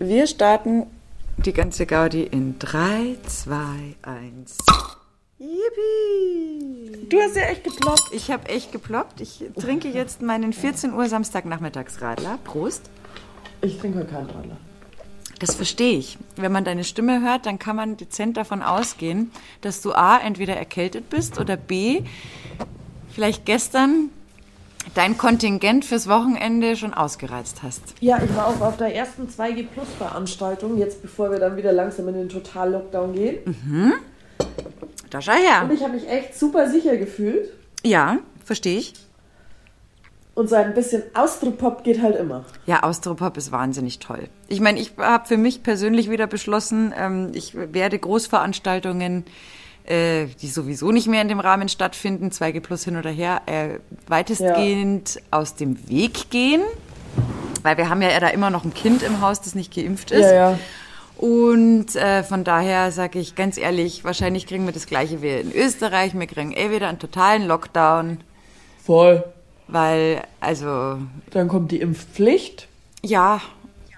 Wir starten die ganze Gaudi in 3, 2, 1. Yippie! Du hast ja echt geploppt. Ich habe echt geploppt. Ich trinke jetzt meinen 14 Uhr Samstagnachmittagsradler. Prost. Ich trinke heute keinen Radler. Das verstehe ich. Wenn man deine Stimme hört, dann kann man dezent davon ausgehen, dass du A, entweder erkältet bist oder B, vielleicht gestern dein Kontingent fürs Wochenende schon ausgereizt hast. Ja, ich war auch auf der ersten 2G Plus Veranstaltung, jetzt bevor wir dann wieder langsam in den Total-Lockdown gehen. Da schau her. Und ich habe mich echt super sicher gefühlt. Ja, verstehe ich. Und so ein bisschen Austropop geht halt immer. Ja, Austropop ist wahnsinnig toll. Ich meine, ich habe für mich persönlich wieder beschlossen, ähm, ich werde Großveranstaltungen, äh, die sowieso nicht mehr in dem Rahmen stattfinden, 2G plus hin oder her, äh, weitestgehend aus dem Weg gehen. Weil wir haben ja da immer noch ein Kind im Haus, das nicht geimpft ist. Ja, ja. Und äh, von daher sage ich ganz ehrlich, wahrscheinlich kriegen wir das gleiche wie in Österreich. Wir kriegen eh wieder einen totalen Lockdown, Voll. weil, also, Dann kommt die Impfpflicht. ja,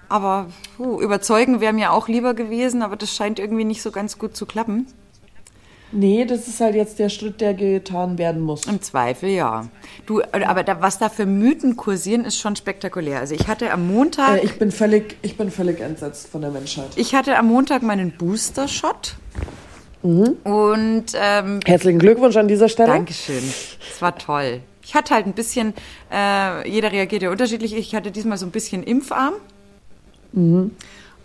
aber puh, überzeugen wäre mir auch lieber gewesen, aber das scheint irgendwie nicht so ganz gut zu klappen. Nee, das ist halt jetzt der Schritt, der getan werden muss. Im Zweifel, ja. Du, aber da, was da für Mythen kursieren, ist schon spektakulär. Also ich hatte am Montag, Äh, ich, bin völlig, ich bin völlig entsetzt von der Menschheit. ich hatte am Montag meinen Booster-Shot. Und ähm, Herzlichen Glückwunsch an dieser Stelle. Dankeschön. Es war toll. Ich hatte halt ein bisschen, äh, jeder reagiert ja unterschiedlich. Ich hatte diesmal so ein bisschen Impfarm.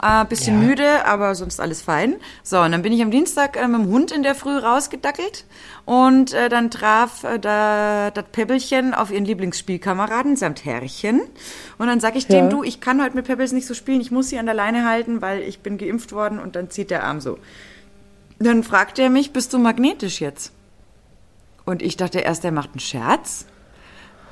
Äh, bisschen Ja. müde, aber sonst alles fein. So, und dann bin ich am Dienstag äh, mit dem Hund in der Früh rausgedackelt und äh, dann traf äh, da, das Pebbelchen auf ihren Lieblingsspielkameraden samt Herrchen. Und dann sag ich dem, Ja. du, ich kann heute mit Pebbles nicht so spielen, ich muss sie an der Leine halten, weil ich bin geimpft worden und dann zieht der Arm so. Dann fragt er mich, bist du magnetisch jetzt? Und ich dachte erst, er macht einen Scherz.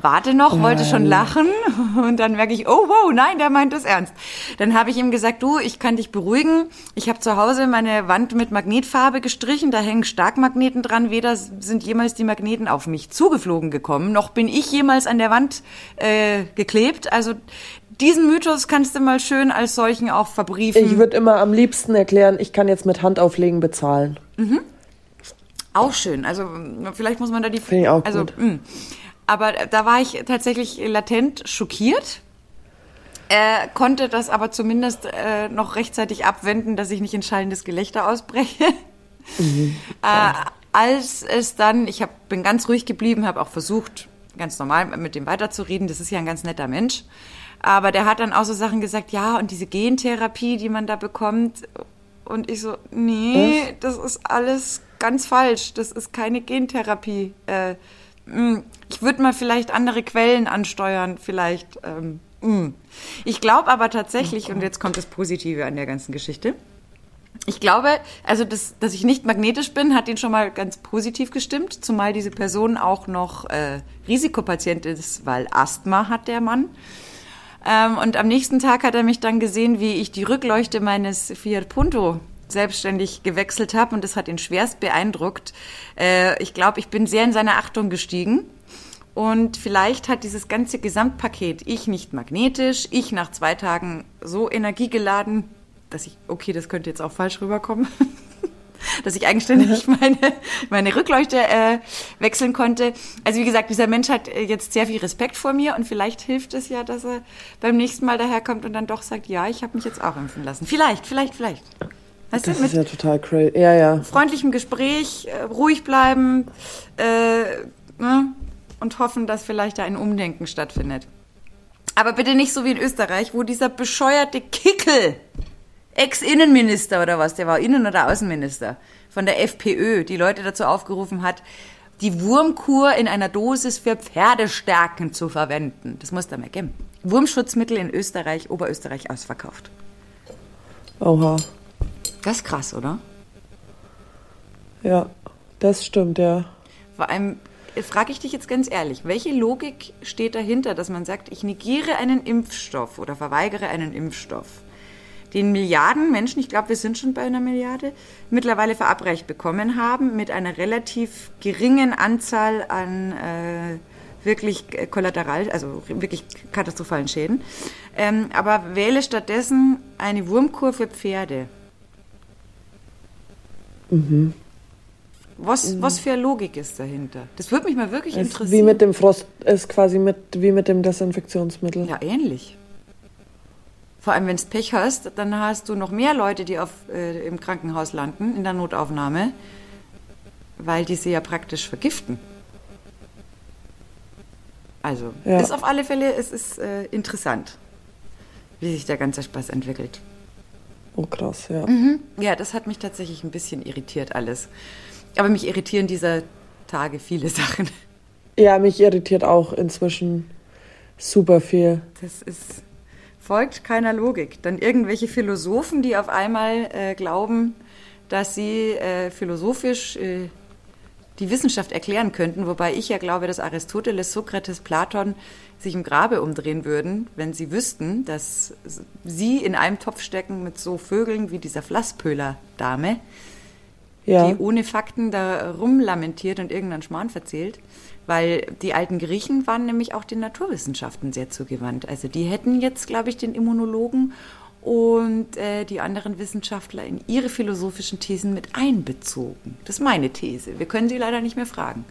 Warte noch, wollte schon lachen und dann merke ich, oh wow, nein, der meint das ernst. Dann habe ich ihm gesagt, du, ich kann dich beruhigen. Ich habe zu Hause meine Wand mit Magnetfarbe gestrichen, da hängen Starkmagneten dran. Weder sind jemals die Magneten auf mich zugeflogen gekommen, noch bin ich jemals an der Wand äh, geklebt. Also diesen Mythos kannst du mal schön als solchen auch verbriefen. Ich würde immer am liebsten erklären, ich kann jetzt mit Handauflegen bezahlen. Auch schön. Also vielleicht muss man da die. Finde ich auch also, gut. mh. Aber da war ich tatsächlich latent schockiert. Äh, konnte das aber zumindest äh, noch rechtzeitig abwenden, dass ich nicht in schallendes Gelächter ausbreche. Mhm. äh, als es dann, ich hab, bin ganz ruhig geblieben, habe auch versucht, ganz normal mit dem weiterzureden. Das ist ja ein ganz netter Mensch. Aber der hat dann auch so Sachen gesagt, ja, und diese Gentherapie, die man da bekommt. Und ich so, nee, das ist alles ganz falsch. Das ist keine Gentherapie. Äh, ich würde mal vielleicht andere Quellen ansteuern, vielleicht. Ähm, mh. ich glaube aber tatsächlich, und jetzt kommt das Positive an der ganzen Geschichte. Ich glaube, also das, dass ich nicht magnetisch bin, hat ihn schon mal ganz positiv gestimmt, zumal diese Person auch noch äh, Risikopatient ist, weil Asthma hat der Mann. Ähm, und am nächsten Tag hat er mich dann gesehen, wie ich die Rückleuchte meines Fiat Punto selbstständig gewechselt habe und das hat ihn schwerst beeindruckt. Äh, ich glaube, ich bin sehr in seine Achtung gestiegen. Und vielleicht hat dieses ganze Gesamtpaket, ich nicht magnetisch, ich nach zwei Tagen so energiegeladen, dass ich, okay, das könnte jetzt auch falsch rüberkommen, dass ich eigenständig meine, meine Rückleuchte äh, wechseln konnte. Also wie gesagt, dieser Mensch hat äh, jetzt sehr viel Respekt vor mir und vielleicht hilft es ja, dass er beim nächsten Mal daherkommt und dann doch sagt, ja, ich habe mich jetzt auch impfen lassen. Vielleicht, vielleicht, vielleicht. Weißt Das du, ist ja total crazy. Ja, ja. freundlichem Gespräch, äh, ruhig bleiben äh, ne? und hoffen, dass vielleicht da ein Umdenken stattfindet. Aber bitte nicht so wie in Österreich, wo dieser bescheuerte Kickel, Ex-Innenminister oder was, der war Innen- oder Außenminister von der FPÖ, die Leute dazu aufgerufen hat, die Wurmkur in einer Dosis für Pferdestärken zu verwenden. Das muss da mehr geben. Wurmschutzmittel in Österreich, Oberösterreich ausverkauft. Oha. Das ist krass, oder? Ja, das stimmt, ja. Vor allem frage ich dich jetzt ganz ehrlich, welche Logik steht dahinter, dass man sagt, ich negiere einen Impfstoff oder verweigere einen Impfstoff, den Milliarden Menschen, ich glaube, wir sind schon bei einer Milliarde, mittlerweile verabreicht bekommen haben, mit einer relativ geringen Anzahl an äh, wirklich äh, kollateral, also wirklich katastrophalen Schäden. Ähm, aber wähle stattdessen eine Wurmkur für Pferde. Was, was für eine Logik ist dahinter? Das würde mich mal wirklich Ist interessieren. wie mit dem Frost, ist quasi mit, wie mit dem Desinfektionsmittel. Ja, ähnlich. Vor allem, wenn du Pech hast, dann hast du noch mehr Leute, die auf, äh, im Krankenhaus landen, in der Notaufnahme, weil die sie ja praktisch vergiften. Also, Ja. ist auf alle Fälle, es ist äh, interessant, wie sich der ganze Spaß entwickelt. Oh krass, ja. Ja, das hat mich tatsächlich ein bisschen irritiert alles. Aber mich irritieren dieser Tage viele Sachen. Ja, mich irritiert auch inzwischen super viel. Das ist, folgt keiner Logik. Dann irgendwelche Philosophen, die auf einmal äh, glauben, dass sie äh, philosophisch äh, die Wissenschaft erklären könnten, wobei ich ja glaube, dass Aristoteles, Sokrates, Platon sich im Grabe umdrehen würden, wenn sie wüssten, dass sie in einem Topf stecken mit so Vögeln wie dieser Flasspöhler-Dame, Ja. die ohne Fakten da rumlamentiert und irgendeinen Schmarrn verzählt. Weil die alten Griechen waren nämlich auch den Naturwissenschaften sehr zugewandt. Also die hätten jetzt, glaube ich, den Immunologen und äh, die anderen Wissenschaftler in ihre philosophischen Thesen mit einbezogen. Das ist meine These. Wir können sie leider nicht mehr fragen.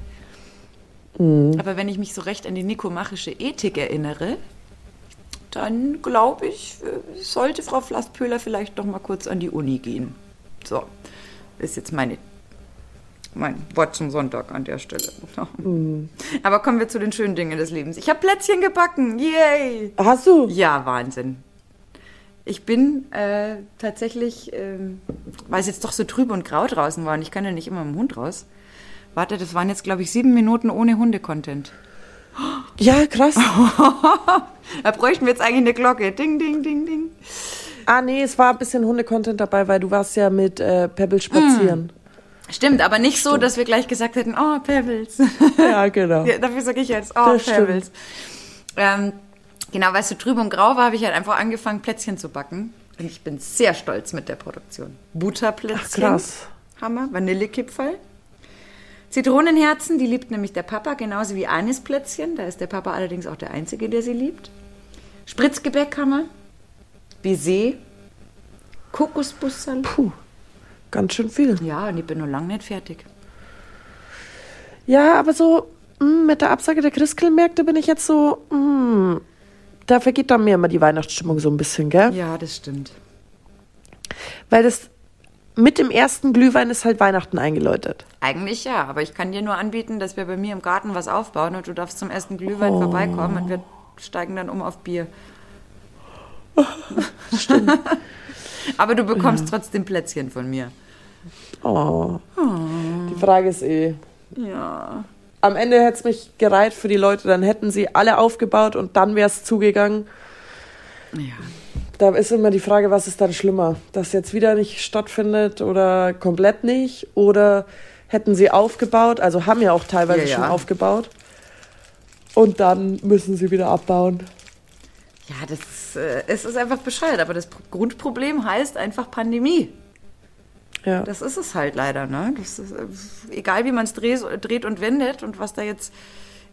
Aber wenn ich mich so recht an die nikomachische Ethik erinnere, dann glaube ich, äh, sollte Frau Flasspöhler vielleicht doch mal kurz an die Uni gehen. So, ist jetzt meine, mein Wort zum Sonntag an der Stelle. Aber kommen wir zu den schönen Dingen des Lebens. Ich habe Plätzchen gebacken. Yay! Hast du? Ja, Wahnsinn. Ich bin äh, tatsächlich, ähm, weil es jetzt doch so trüb und grau draußen war und ich kann ja nicht immer mit dem Hund raus. Warte, das waren jetzt, glaube ich, sieben Minuten ohne Hunde-Content. Ja, krass. Da bräuchten wir jetzt eigentlich eine Glocke. Ding, ding, ding, ding. ah, nee, es war ein bisschen Hunde-Content dabei, weil du warst ja mit äh, Pebble spazieren. Stimmt, aber nicht so, dass wir gleich gesagt hätten, oh, Pebbles. Ja, genau. Ja, dafür sage ich jetzt, oh, Das. Pebbles. Ähm, genau, weil es so trüb und grau war, habe ich halt einfach angefangen, Plätzchen zu backen. Und ich bin sehr stolz mit der Produktion. Butterplätzchen. Ach, krass. Hammer. Vanillekipferl. Zitronenherzen, die liebt nämlich der Papa, genauso wie Anisplätzchen. Da ist der Papa allerdings auch der Einzige, der sie liebt. Spritzgebäck haben wir. Baiser. Kokosbusserl. Puh, ganz schön viel. Ja, und ich bin noch lange nicht fertig. Ja, aber so mm, mit der Absage der Christkindlmärkte bin ich jetzt so, mm, da vergeht dann mir immer die Weihnachtsstimmung so ein bisschen, gell? Ja, das stimmt. Weil das mit dem ersten Glühwein ist halt Weihnachten eingeläutet. Eigentlich ja, aber ich kann dir nur anbieten, dass wir bei mir im Garten was aufbauen und du darfst zum ersten Glühwein vorbeikommen und wir steigen dann um auf Bier. Stimmt. aber du bekommst trotzdem Plätzchen von mir. Oh. Die Frage ist eh. Ja. Am Ende hätte es mich gereiht für die Leute, dann hätten sie alle aufgebaut und dann wäre es zugegangen. Ja. Da ist immer die Frage, was ist dann schlimmer? Dass jetzt wieder nicht stattfindet oder komplett nicht? Oder hätten sie aufgebaut, also haben ja auch teilweise Ja, ja. schon aufgebaut. Und dann müssen sie wieder abbauen. Ja, das ist, äh, es ist einfach bescheuert, aber das Pro- Grundproblem heißt einfach Pandemie. Ja. Das ist es halt leider, ne? Ist, äh, egal wie man es dreht, dreht und wendet und was da jetzt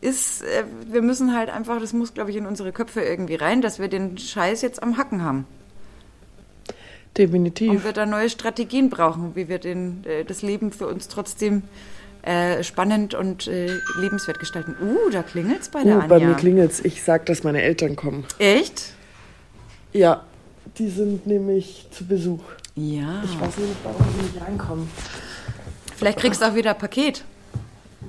ist, äh, wir müssen halt einfach, das muss, glaube ich, in unsere Köpfe irgendwie rein, dass wir den Scheiß jetzt am Hacken haben. Und Definitiv. wir da neue Strategien brauchen, wie wir den, äh, das Leben für uns trotzdem äh, spannend und äh, lebenswert gestalten. Uh, da klingelt's bei der Uh, Anja. bei mir klingelt's. Ich sag, dass meine Eltern kommen. Echt? Ja, die sind nämlich zu Besuch. Ja. Ich weiß nicht, warum sie nicht reinkommen. Vielleicht kriegst du auch wieder ein Paket.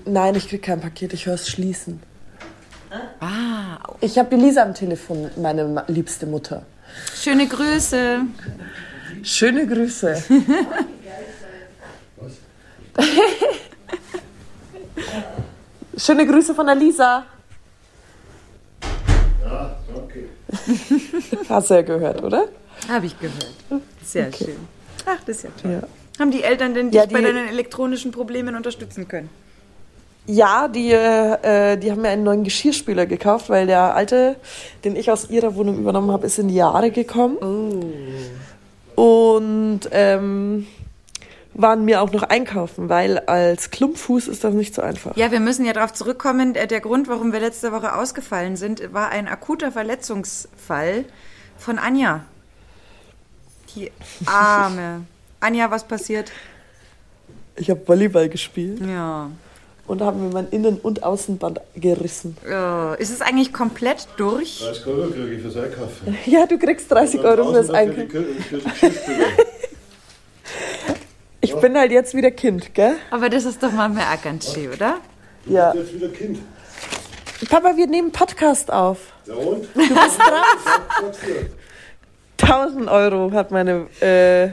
Nein, ich krieg kein Paket, ich höre es schließen. Ah, Ich habe die Lisa am Telefon, meine liebste Mutter. schöne Grüße. Schöne Grüße. Schöne Grüße von der Lisa. Ja, danke. Hast du ja gehört, oder? Habe ich gehört. Sehr schön. Ach, das ist ja toll. Ja. Haben die Eltern denn dich Ja, bei die- deinen elektronischen Problemen unterstützen können? Ja, die, äh, die haben mir einen neuen Geschirrspüler gekauft, weil der alte, den ich aus ihrer Wohnung übernommen habe, ist in die Jahre gekommen. Und ähm, waren wir auch noch einkaufen, weil als Klumpfuß ist das nicht so einfach. Ja, wir müssen ja darauf zurückkommen. Äh, Der Grund, warum wir letzte Woche ausgefallen sind, war ein akuter Verletzungsfall von Anja. Die Arme. Anja, was passiert? Ich habe Volleyball gespielt Ja. und habe mir mein Innen- und Außenband gerissen. Ja. Ist es eigentlich komplett durch? 30 Euro kriege ich fürs Einkaufen. Ja, du kriegst 30 Euro fürs Einkaufen. Ich bin halt jetzt wieder Kind, gell? Aber das ist doch manchmal auch ganz schön, oder? Ja. Jetzt wieder Kind. Papa, wir nehmen Podcast auf. Ja und? Du bist dran. Sag's dir. 1000 Euro hat meine, äh,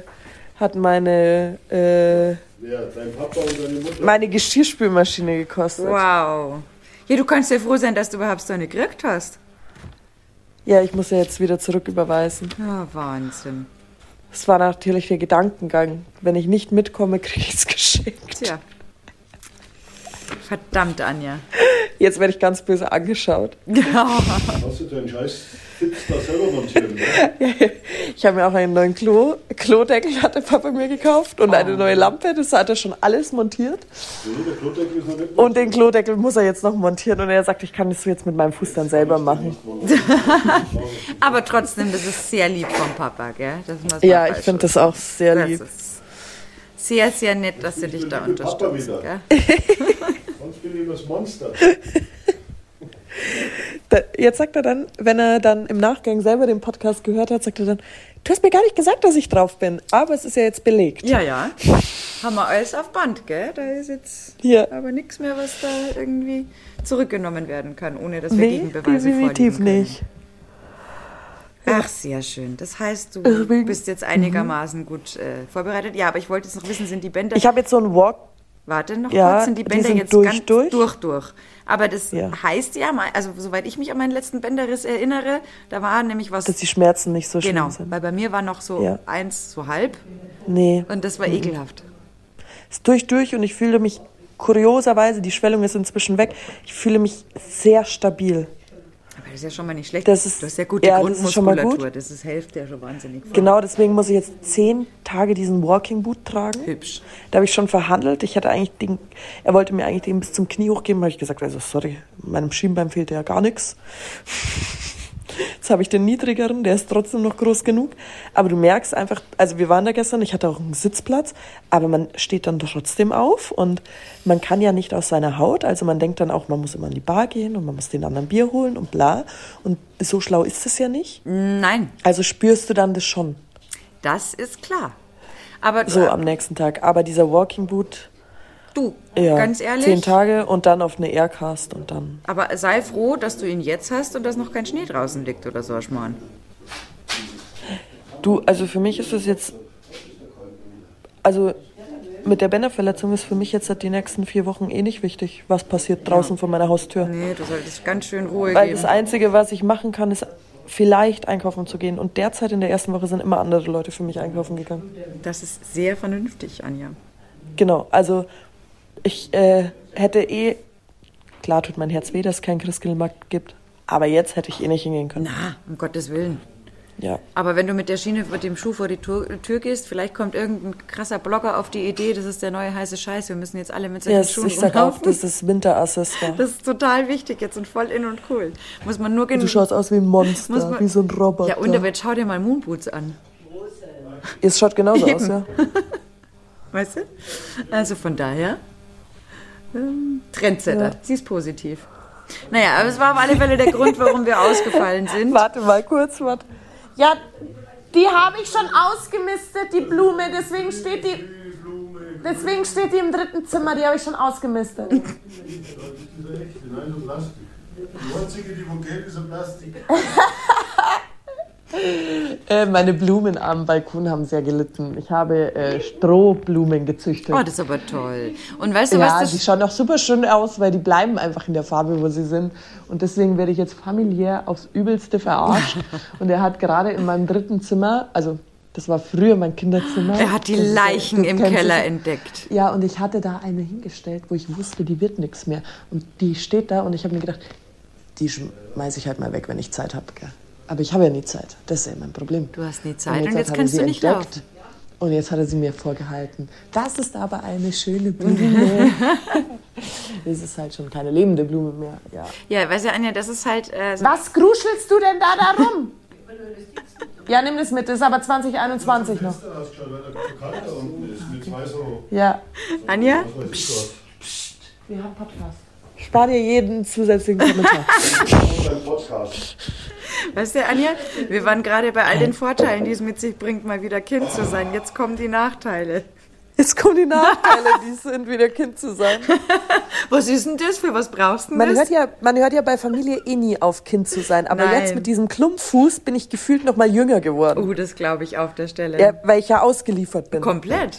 hat meine, äh, Wer? Dein Papa und deine Mutter? meine Geschirrspülmaschine gekostet. Wow. Ja, du kannst ja froh sein, dass du überhaupt so eine gekriegt hast. Ja, ich muss ja jetzt wieder zurücküberweisen. Ja, Wahnsinn. Das war natürlich der Gedankengang. Wenn ich nicht mitkomme, kriege ich es geschenkt. Tja. Verdammt, Anja. Jetzt werde ich ganz böse angeschaut. Hast du deinen Scheiß Fitz da selber montieren? Ne? Ich habe mir auch einen neuen Klo, Klodeckel hatte Papa mir gekauft und eine neue Lampe. Das hat er schon alles montiert. Nee, der Klodeckel ist noch nicht Und den Klodeckel muss er jetzt noch montieren. Und er sagt, ich kann das jetzt mit meinem Fuß dann selber machen. Aber trotzdem, das ist sehr lieb vom Papa, gell? Das muss man Ja, ich finde das auch sehr Das lieb. sehr, sehr nett, dass sie dich da gell? Sonst bin ich das Monster. Jetzt sagt er dann, wenn er dann im Nachgang selber den Podcast gehört hat, sagt er dann, du hast mir gar nicht gesagt, dass ich drauf bin. Aber es ist ja jetzt belegt. Ja, ja. Haben wir alles auf Band, gell? Da ist jetzt Hier. aber nichts mehr, was da irgendwie zurückgenommen werden kann, ohne dass wir Nee, Gegenbeweise definitiv vorlegen nicht. Ach, sehr schön. Das heißt, du bist jetzt einigermaßen gut äh, vorbereitet. Ja, aber ich wollte jetzt noch wissen, sind die Bänder... Ich habe jetzt so einen Walk. Warte noch Ja, kurz, sind die die Bänder sind jetzt durch, ganz durch? durch, durch. Aber das Ja. heißt ja, also soweit ich mich an meinen letzten Bänderriss erinnere, da war nämlich was... Dass die Schmerzen nicht so schlimm genau, sind. weil bei mir war noch so Ja. eins, so halb Nee. und das war ekelhaft. ist durch durch und ich fühle mich kurioserweise, die Schwellung ist inzwischen weg, ich fühle mich sehr stabil. Aber das ist ja schon mal nicht schlecht. Das ist- du hast ja gute ja, das ist schon mal Grundmuskulatur. gut. Das, ist hilft ja schon wahnsinnig. viel. Genau deswegen muss ich jetzt zehn Tage diesen Walking Boot tragen. Hübsch. Da habe ich schon verhandelt. Ich hatte eigentlich den, er wollte mir eigentlich den bis zum Knie hochgeben. habe ich gesagt, also sorry, meinem Schienbein fehlt ja gar nichts. Jetzt habe ich den niedrigeren, der ist trotzdem noch groß genug. Aber du merkst einfach, also wir waren da gestern, ich hatte auch einen Sitzplatz, aber man steht dann trotzdem auf und man kann ja nicht aus seiner Haut. Also man denkt dann auch, man muss immer in die Bar gehen und man muss den anderen Bier holen und bla. Und so schlau ist es ja nicht. Nein, Also spürst du dann das schon das ist klar. Aber so am nächsten Tag. Aber dieser Walking Boot, du, ja, ganz ehrlich, zehn Tage und dann auf eine Aircast und dann. aber sei froh, dass du ihn jetzt hast und dass noch kein Schnee draußen liegt oder so, Schmarrn. Du, also für mich ist das jetzt, also mit der Bänderverletzung ist für mich jetzt seit die nächsten vier Wochen eh nicht wichtig, was passiert draußen vor meiner Haustür. Nee, du solltest ganz schön Ruhe Weil geben. das Einzige, was ich machen kann, ist vielleicht einkaufen zu gehen. Und derzeit in der ersten Woche sind immer andere Leute für mich einkaufen gegangen. Das ist sehr vernünftig, Anja. Genau, also ich äh, hätte eh, klar tut mein Herz weh, dass es keinen Christkindlmarkt gibt, aber jetzt hätte ich eh nicht hingehen können. Na, um Gottes Willen. Ja. Aber wenn du mit der Schiene mit dem Schuh vor die Tür, Tür gehst, vielleicht kommt irgendein krasser Blogger auf die Idee, das ist der neue heiße Scheiß, wir müssen jetzt alle mit solchen Ja, Schuhen ich sag auch, das ist Winteraccessoire. Das ist total wichtig jetzt und voll in und cool. Muss man nur Du genug. schaust aus wie ein Monster, man- wie so ein Roboter. Ja, und jetzt schau dir mal Moonboots an. Es schaut genauso Eben. aus, ja. Weißt du? Also von daher, Trendsetter. Ja. Sie ist positiv. Naja, aber es war auf alle Fälle der Grund, warum wir ausgefallen sind. Warte mal kurz, warte. Ja, die habe ich schon ausgemistet, die Blume. Deswegen steht die. Deswegen steht die im dritten Zimmer, die habe ich schon ausgemistet. Das ist echt, nein, so Plastik. Die einzige, die wo geht, ist ein Plastik. Äh, meine Blumen am Balkon haben sehr gelitten. Ich habe äh, Strohblumen gezüchtet. Oh, das ist aber toll. Und weißt du, ja, was die das schauen auch super schön aus, weil die bleiben einfach in der Farbe, wo sie sind. Und deswegen werde ich jetzt familiär aufs Übelste verarscht. Und er hat gerade in meinem dritten Zimmer, also das war früher mein Kinderzimmer. Er hat die Das ja- Leichen das im kennst du Keller schon. entdeckt. Ja, und ich hatte da eine hingestellt, wo ich wusste, die wird nichts mehr. Und die steht da und ich habe mir gedacht, die schmeiße ich halt mal weg, wenn ich Zeit habe. Aber ich habe ja nie Zeit. Das ist ja mein Problem. Du hast nie Zeit und jetzt er kannst sie du nicht entdeckt. Und jetzt hat er sie mir vorgehalten. Das ist aber eine schöne Blume. das ist halt schon keine lebende Blume mehr. Ja. Ja, weißt du, Anja, das ist halt. Äh, so Was gruschelst du denn da da rum? Ja, nimm das mit, das ist aber 2021 noch. Ja. Anja? Ich was. Wir haben Podcast. Spar dir jeden zusätzlichen Kommentar. Podcast. Weißt du, Anja, wir waren gerade bei all den Vorteilen, die es mit sich bringt, mal wieder Kind zu sein. Jetzt kommen die Nachteile. Jetzt kommen die Nachteile, die es sind, wieder Kind zu sein. Was ist denn das? Für was brauchst du denn Man das? hört, ja, man hört ja bei Familie eh nie auf, Kind zu sein. Aber Nein. jetzt mit diesem Klumpfuß bin ich gefühlt noch mal jünger geworden. Oh, das glaube ich auf der Stelle. Ja, weil ich ja ausgeliefert bin. Komplett.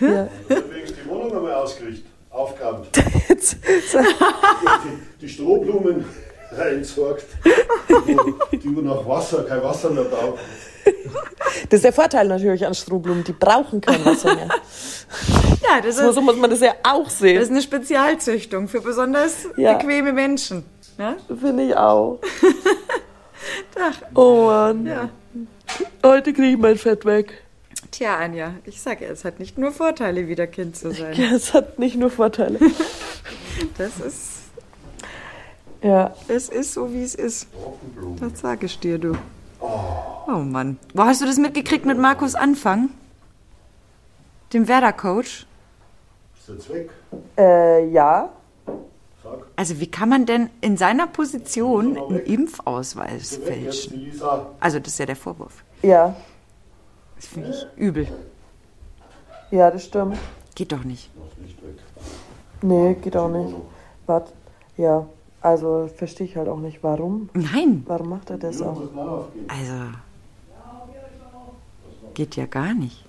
Ja. Deswegen ist die Wohnung einmal ausgerichtet. Aufgaben. Die, die Strohblumen entsorgt. Die, die nach Wasser, kein Wasser mehr brauchen. das ist der Vorteil natürlich an Strohblumen. Die brauchen kein Wasser mehr. Ja, das So, ist, so muss man das ja auch das sehen. ist eine Spezialzüchtung für besonders Ja. bequeme Menschen. Ja? Finde ich auch. Oh Mann. Ja. Heute kriege ich mein Fett weg. Tja, Anja, ich sage ja, es hat nicht nur Vorteile, wieder Kind zu sein. Ja, es hat nicht nur Vorteile. Das ist, Ja. es ist so, wie es ist. Das sage ich dir, du. Oh Mann. Wo hast du das mitgekriegt mit Markus Anfang? Dem Werder-Coach? Ist der Zweck? Äh, ja. Sag. Also wie kann man denn in seiner Position einen? Impfausweis fälschen? Also das ist ja der Vorwurf. Ja. Das finde ich übel. Ja, das stimmt. Geht doch nicht. Nicht weg. Nee, geht auch nicht. Warte. Ja. Also verstehe ich halt auch nicht, warum. Nein, Warum macht er das auch? also geht ja gar nicht.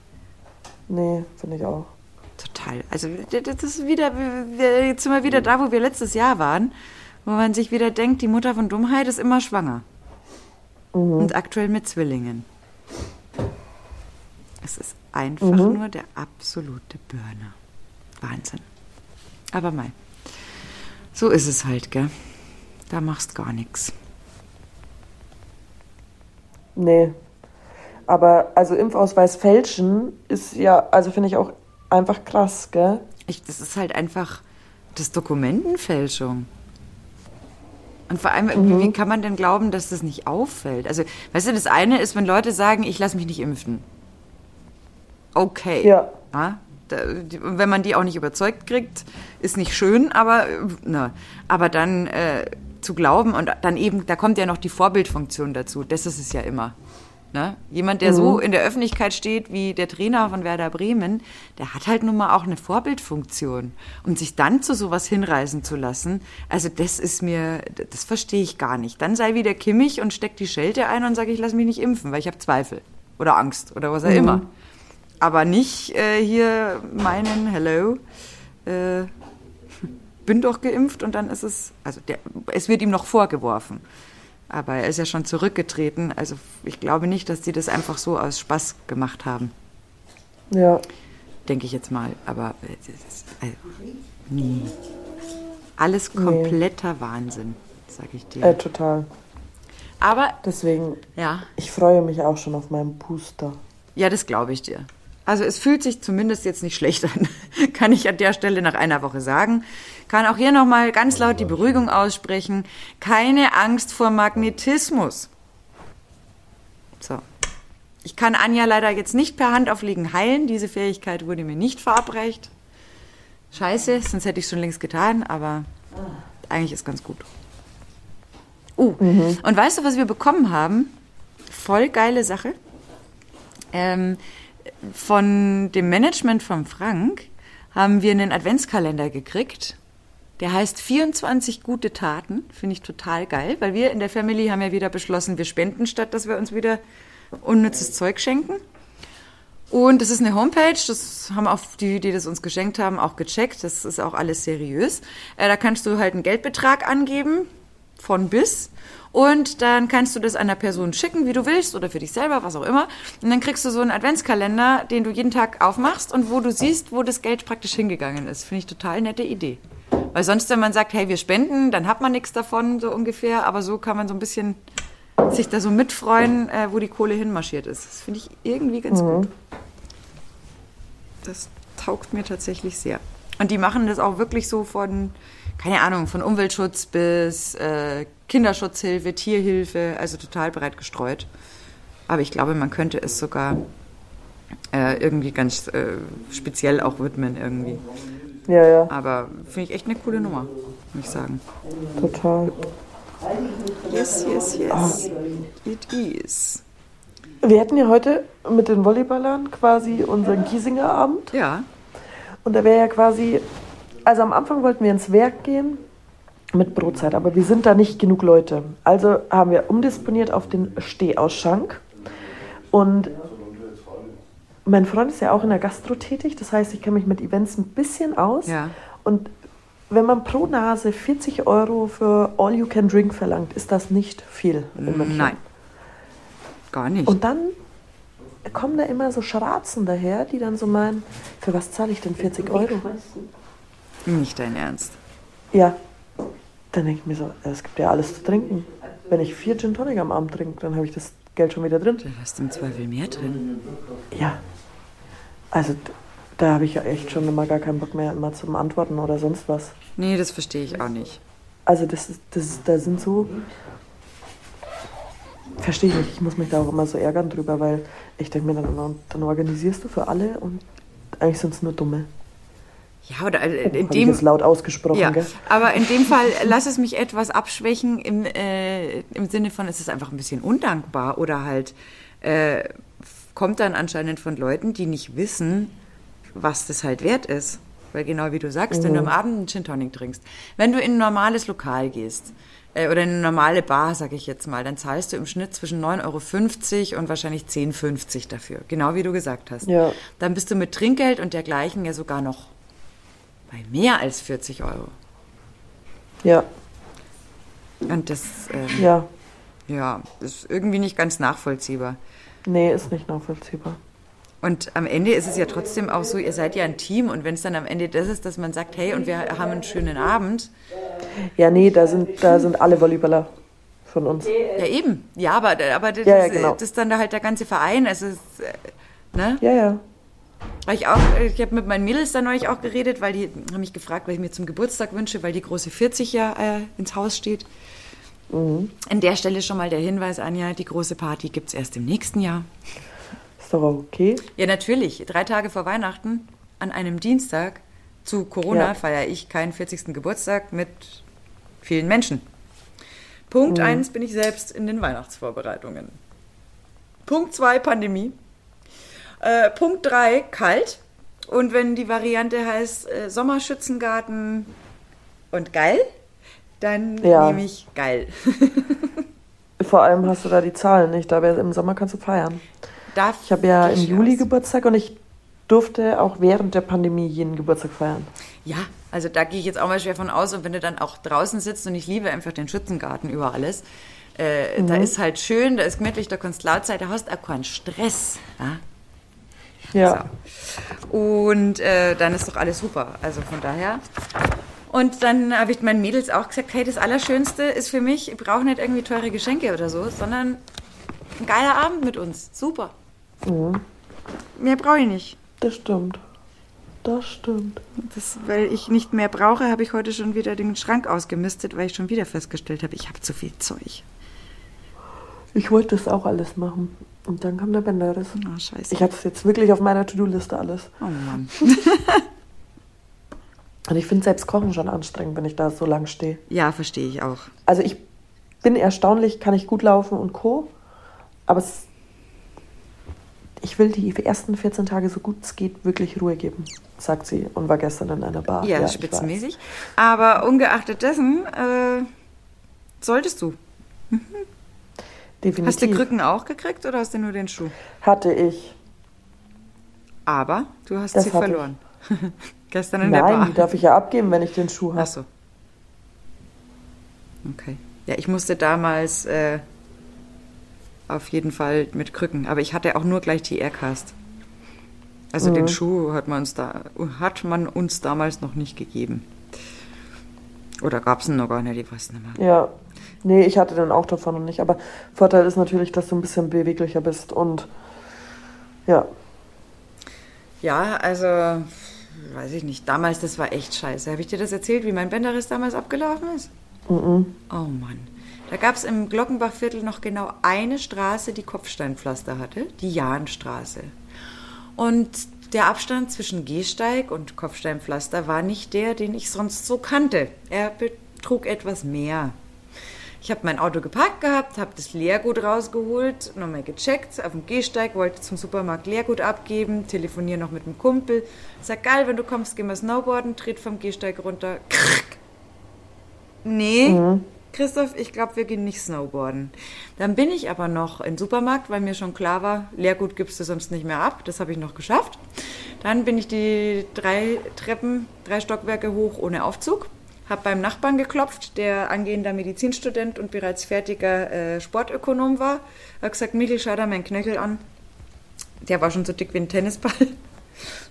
Nee, finde ich auch. Total. Also das ist wieder, jetzt sind wir wieder da, wo wir letztes Jahr waren, wo man sich wieder denkt, die Mutter von Dummheit ist immer schwanger. Und aktuell mit Zwillingen. Es ist einfach nur der absolute Burner. Wahnsinn. Aber mal. So ist es halt, gell? Da machst gar nichts. Nee. Aber also Impfausweis fälschen ist ja, also finde ich auch einfach krass, gell? Ich, das ist halt einfach das Dokumentenfälschung. Und vor allem, Mhm. wie kann man denn glauben, dass das nicht auffällt? Also, weißt du, das eine ist, wenn Leute sagen, ich lasse mich nicht impfen. Okay. Ja. Ja, wenn man die auch nicht überzeugt kriegt, ist nicht schön, aber, äh, na, aber dann äh, zu glauben und dann eben, da kommt ja noch die Vorbildfunktion dazu. Das ist es ja immer. Ne? Jemand, der so in der Öffentlichkeit steht wie der Trainer von Werder Bremen, der hat halt nun mal auch eine Vorbildfunktion. Und sich dann zu sowas hinreißen zu lassen, also das ist mir, das verstehe ich gar nicht. Dann sei wieder kimmig und steck die Schelte ein und sage, ich lasse mich nicht impfen, weil ich habe Zweifel oder Angst oder was auch immer. Aber nicht äh, hier meinen, hello, äh, bin doch geimpft und dann ist es, also der, es wird ihm noch vorgeworfen. Aber er ist ja schon zurückgetreten. Also ich glaube nicht, dass die das einfach so aus Spaß gemacht haben. Ja. Denke ich jetzt mal. Aber äh, ist, also, nie. Alles kompletter Wahnsinn, sage ich dir. Äh, total. Aber Deswegen, ja, ich freue mich auch schon auf meinen Booster. ja, das glaube ich dir. Also es fühlt sich zumindest jetzt nicht schlecht an, kann ich an der Stelle nach einer Woche sagen. Kann auch hier nochmal ganz laut die Beruhigung aussprechen. Keine Angst vor Magnetismus. So. Ich kann Anja leider jetzt nicht per Handauflegen heilen. Diese Fähigkeit wurde mir nicht verabreicht. Scheiße, sonst hätte ich es schon längst getan, aber eigentlich ist ganz gut. Oh, und weißt du, was wir bekommen haben? Voll geile Sache. Ähm, von dem Management von Frank haben wir einen Adventskalender gekriegt. Der heißt 24 gute Taten. Finde ich total geil, weil wir in der Family haben ja wieder beschlossen, wir spenden, statt dass wir uns wieder unnützes Zeug schenken. Und das ist eine Homepage, das haben auch die, die das uns geschenkt haben, auch gecheckt. Das ist auch alles seriös. Äh, da kannst du halt einen Geldbetrag angeben, von bis. Und dann kannst du das einer Person schicken, wie du willst, oder für dich selber, was auch immer. Und dann kriegst du so einen Adventskalender, den du jeden Tag aufmachst und wo du siehst, wo das Geld praktisch hingegangen ist. Finde ich total nette Idee. Weil sonst, wenn man sagt, hey, wir spenden, dann hat man nichts davon, so ungefähr. Aber so kann man so ein bisschen sich da so mitfreuen, äh, wo die Kohle hinmarschiert ist. Das finde ich irgendwie ganz gut. Das taugt mir tatsächlich sehr. Und die machen das auch wirklich so von, keine Ahnung, von Umweltschutz bis äh, Kinderschutzhilfe, Tierhilfe, also total breit gestreut. Aber ich glaube, man könnte es sogar äh, irgendwie ganz äh, speziell auch widmen irgendwie. Ja, ja, Aber finde ich echt eine coole Nummer, muss ich sagen. total. Yes, yes, yes. It is. Wir hatten ja heute mit den Volleyballern quasi unseren Giesinger Abend. Ja, Und da wäre ja quasi, also am Anfang wollten wir ins Werk gehen mit Brotzeit, aber wir sind da nicht genug Leute. Also haben wir umdisponiert auf den Stehausschank. Und mein Freund ist ja auch in der Gastro tätig, das heißt, ich kenne mich mit Events ein bisschen aus. Ja. Und wenn man pro Nase 40 Euro für All You Can Drink verlangt, ist das nicht viel in München. nein. Gar nicht. Und dann kommen da immer so Schratzen daher, die dann so meinen, für was zahle ich denn 40 Euro? Nicht dein Ernst. Ja. Dann denke ich mir so, es gibt ja alles zu trinken. Wenn ich vier Gin Tonic am Abend trinke, dann habe ich das Geld schon wieder drin. Da hast du im Zweifel mehr drin. Ja. Also da habe ich ja echt schon immer gar keinen Bock mehr immer zum Antworten oder sonst was. Nee, das verstehe ich auch nicht. Also das ist, das ist, da sind so. Verstehe ich nicht. Ich muss mich da auch immer so ärgern drüber, weil ich denke mir dann immer, dann organisierst du für alle und eigentlich sind es nur Dumme. Ja, oder äh, in Habe ich dem jetzt laut ausgesprochen, Ja, gell? aber in dem Fall lass es mich etwas abschwächen im, äh, im Sinne von, es ist einfach ein bisschen undankbar oder halt äh, kommt dann anscheinend von Leuten, die nicht wissen, was das halt wert ist. Weil genau wie du sagst, wenn du am Abend einen Gin Tonic trinkst, wenn du in ein normales Lokal gehst äh, oder in eine normale Bar, sag ich jetzt mal, dann zahlst du im Schnitt zwischen 9,50 Euro und wahrscheinlich 10,50 Euro dafür. Genau wie du gesagt hast. Ja. Dann bist du mit Trinkgeld und dergleichen ja sogar noch bei mehr als 40 Euro. Ja, Und das, ähm, ja. ja, ist irgendwie nicht ganz nachvollziehbar. Nee, ist nicht nachvollziehbar. Und am Ende ist es ja trotzdem auch so, ihr seid ja ein Team und wenn es dann am Ende das ist, dass man sagt, hey, und wir haben einen schönen Abend, Ja, nee, da sind, da sind alle Volleyballer von uns. ja eben, ja, aber, aber das, Ja, ja, genau. das ist dann da halt der ganze Verein, äh, ne? Ja, ja. Weil ich auch, ich habe mit meinen Mädels da neulich auch geredet, weil die haben mich gefragt, was ich mir zum Geburtstag wünsche, weil die große 40 ja äh, ins Haus steht. Mhm. An der Stelle schon mal der Hinweis, Anja, die große Party gibt es erst im nächsten Jahr. Ist doch okay. Ja, natürlich. Drei Tage vor Weihnachten, an einem Dienstag, zu Corona Ja. feiere ich keinen 40. Geburtstag mit vielen Menschen. Punkt Mhm. eins bin ich selbst in den Weihnachtsvorbereitungen. Punkt zwei Pandemie. Äh, Punkt drei kalt. Und wenn die Variante heißt äh, Sommerschützengarten und geil, dann Ja. nehme ich geil. Vor allem hast du da die Zahlen nicht, aber im Sommer kannst du feiern. Darf Ich habe ja im Juli aus. Geburtstag und ich durfte auch während der Pandemie jeden Geburtstag feiern. Ja, also da gehe ich jetzt auch mal schwer von aus. Und wenn du dann auch draußen sitzt und ich liebe einfach den Schützengarten über alles, äh, da ist halt schön, da ist gemütlich, da kannst du laut sein, da hast du auch keinen Stress. Ja? Ja. Und äh, dann ist doch alles super. Also von daher. Und dann habe ich meinen Mädels auch gesagt, hey, das Allerschönste ist für mich, ich brauche nicht irgendwie teure Geschenke oder so, sondern ein geiler Abend mit uns. Super. Mehr brauche ich nicht. Das stimmt. Das stimmt. Das, weil ich nicht mehr brauche, habe ich heute schon wieder den Schrank ausgemistet, weil ich schon wieder festgestellt habe, ich habe zu viel Zeug. Ich wollte das auch alles machen. Und dann kam der Bänderriss. Oh, scheiße. Ich hatte es jetzt wirklich auf meiner To-Do-Liste alles. oh Mann. Und ich finde selbst Kochen schon anstrengend, wenn ich da so lang stehe. Ja, verstehe ich auch. Also ich bin erstaunlich, kann ich gut laufen und Co. Aber es, ich will die ersten 14 Tage so gut es geht wirklich Ruhe geben, sagt sie und war gestern in einer Bar. Ja, ich spitzenmäßig. Aber ungeachtet dessen, äh, solltest du. Definitiv. Hast du Krücken auch gekriegt oder hast du nur den Schuh? Hatte ich. Aber du hast Das sie verloren. Gestern in der Nein, Bar. die darf ich ja abgeben, wenn ich den Schuh habe. Ach so. Okay. Ja, ich musste damals äh, auf jeden Fall mit Krücken, aber ich hatte auch nur gleich die Aircast. Also Mhm. den Schuh hat man uns da hat man uns damals noch nicht gegeben. Oder gab es ihn noch gar nicht, ich weiß nicht mehr. Ja. Nee, ich hatte den auch davon noch nicht. Aber Vorteil ist natürlich, dass du ein bisschen beweglicher bist und ja. Ja, also, weiß ich nicht. Damals, das war echt scheiße. Habe ich dir das erzählt, wie mein Bänderriss damals abgelaufen ist? Oh Mann. Da gab es im Glockenbachviertel noch genau eine Straße, die Kopfsteinpflaster hatte, die Jahnstraße. Und der Abstand zwischen Gehsteig und Kopfsteinpflaster war nicht der, den ich sonst so kannte. Er betrug etwas mehr. Ich habe mein Auto geparkt gehabt, habe das Leergut rausgeholt, nochmal gecheckt, auf dem Gehsteig, wollte zum Supermarkt Leergut abgeben, telefoniere noch mit dem Kumpel. Sag, geil, wenn du kommst, gehen wir Snowboarden, tritt vom Gehsteig runter. Krrk. Nee, Christoph, ich glaube, wir gehen nicht Snowboarden. Dann bin ich aber noch im Supermarkt, weil mir schon klar war, Leergut gibst du sonst nicht mehr ab. Das habe ich noch geschafft. Dann bin ich die drei Treppen, drei Stockwerke hoch ohne Aufzug. Habe beim Nachbarn geklopft, der angehender Medizinstudent und bereits fertiger äh, Sportökonom war. Habe gesagt, Michel, schau da meinen Knöchel an. Der war schon so dick wie ein Tennisball.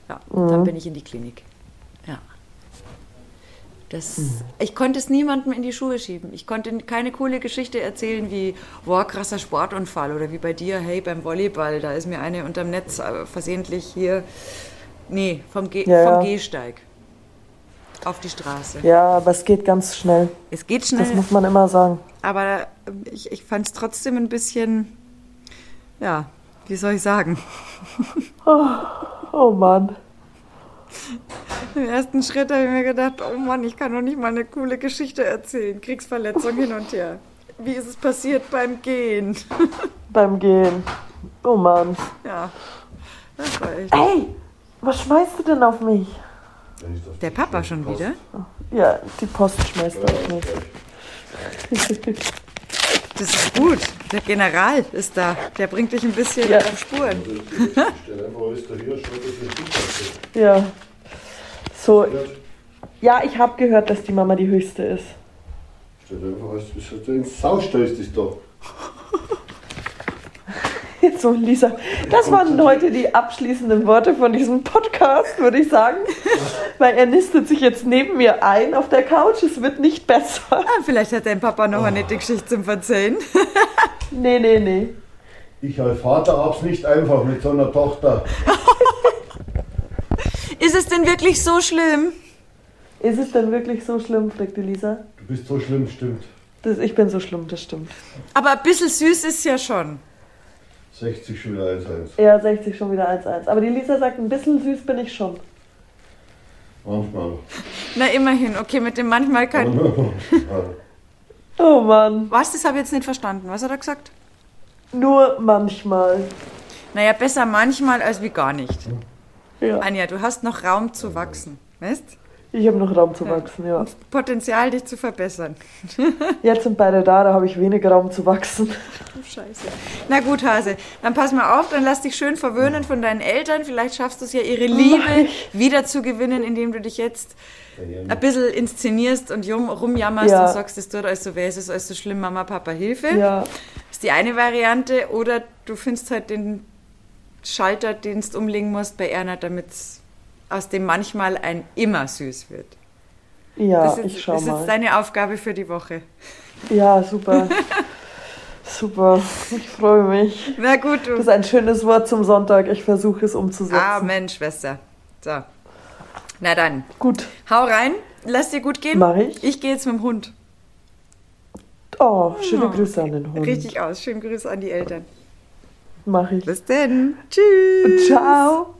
Ja, dann bin ich in die Klinik. Ja. Das, Ich konnte es niemandem in die Schuhe schieben. Ich konnte keine coole Geschichte erzählen wie, boah, krasser Sportunfall oder wie bei dir, hey, beim Volleyball, da ist mir eine unterm Netz äh, versehentlich hier, nee, vom, Ge Ja, vom. Gehsteig auf die Straße. Ja, aber es geht ganz schnell. Es geht Das schnell, muss man immer sagen. aber ich, ich fand es trotzdem ein bisschen, ja, wie soll ich sagen? Oh Mann. Im ersten Schritt habe ich mir gedacht, oh Mann, ich kann doch nicht mal eine coole Geschichte erzählen. Kriegsverletzung hin und her. Wie ist es passiert beim Gehen? Beim Gehen. Oh Mann. Ja, das war echt. Ey, was schmeißt du denn auf mich? Der Papa schon wieder? Ja, die Post schmeißt er auf mich. Das ist gut. Der General ist da. Der bringt dich ein bisschen Ja. auf Spuren. Stell einfach alles daher, schau, dass es nicht passiert. Ja. So, ja, ich habe gehört, dass die Mama die höchste ist. Stell einfach ins Sau stellst, ist doch. So, Lisa, das waren heute die abschließenden Worte von diesem Podcast, würde ich sagen. Weil er nistet sich jetzt neben mir ein auf der Couch. Es wird nicht besser. Ah, vielleicht hat dein Papa noch eine Geschichte zum Verzeihen. Nee, nee, nee. Ich als Vater hab's nicht einfach mit so einer Tochter. Ist es denn wirklich so schlimm? Ist es denn wirklich so schlimm, fragte Lisa. Du bist so schlimm, stimmt. Das, ich bin so schlimm, das stimmt. Aber ein bisschen süß ist ja schon. 60 schon wieder 1-1. Ja, 60 schon wieder 1-1. Aber die Lisa sagt, ein bisschen süß bin ich schon. Manchmal. Na, immerhin. Okay, mit dem manchmal kein. Oh Mann. Was? Das habe ich jetzt nicht verstanden. Was hat er gesagt? Nur manchmal. Naja, besser manchmal als wie gar nicht. Ja. Anja, du hast noch Raum zu wachsen. Weißt? Ich habe noch Raum zu wachsen, ja. Potenzial, dich zu verbessern. Jetzt sind beide da, da habe ich wenig Raum zu wachsen. Scheiße. Na gut, Hase, dann pass mal auf, dann lass dich schön verwöhnen von deinen Eltern. Vielleicht schaffst du es ja, ihre Liebe wieder zu gewinnen, indem du dich jetzt ein bisschen inszenierst und rumjammerst Ja. und sagst, es tut alles so weh, es ist alles so schlimm, Mama, Papa, Hilfe. Ja, Das ist die eine Variante. Oder du findest halt den Schalter, den du umlegen musst bei Erna, damit aus dem manchmal ein immer süß wird. ja, das ist, ich schau das ist mal. jetzt deine Aufgabe für die Woche. Ja, super. super. Ich freue mich. Na gut, Das du. ist ein schönes Wort zum Sonntag. Ich versuche es umzusetzen. Amen, Schwester. So. Na dann, Gut. hau rein, lass dir gut gehen. Mach ich. Ich gehe jetzt mit dem Hund. Oh, schöne Grüße an den Hund. Richtig aus. Schönen Grüße an die Eltern. Mach ich. Bis denn. Tschüss. Ciao.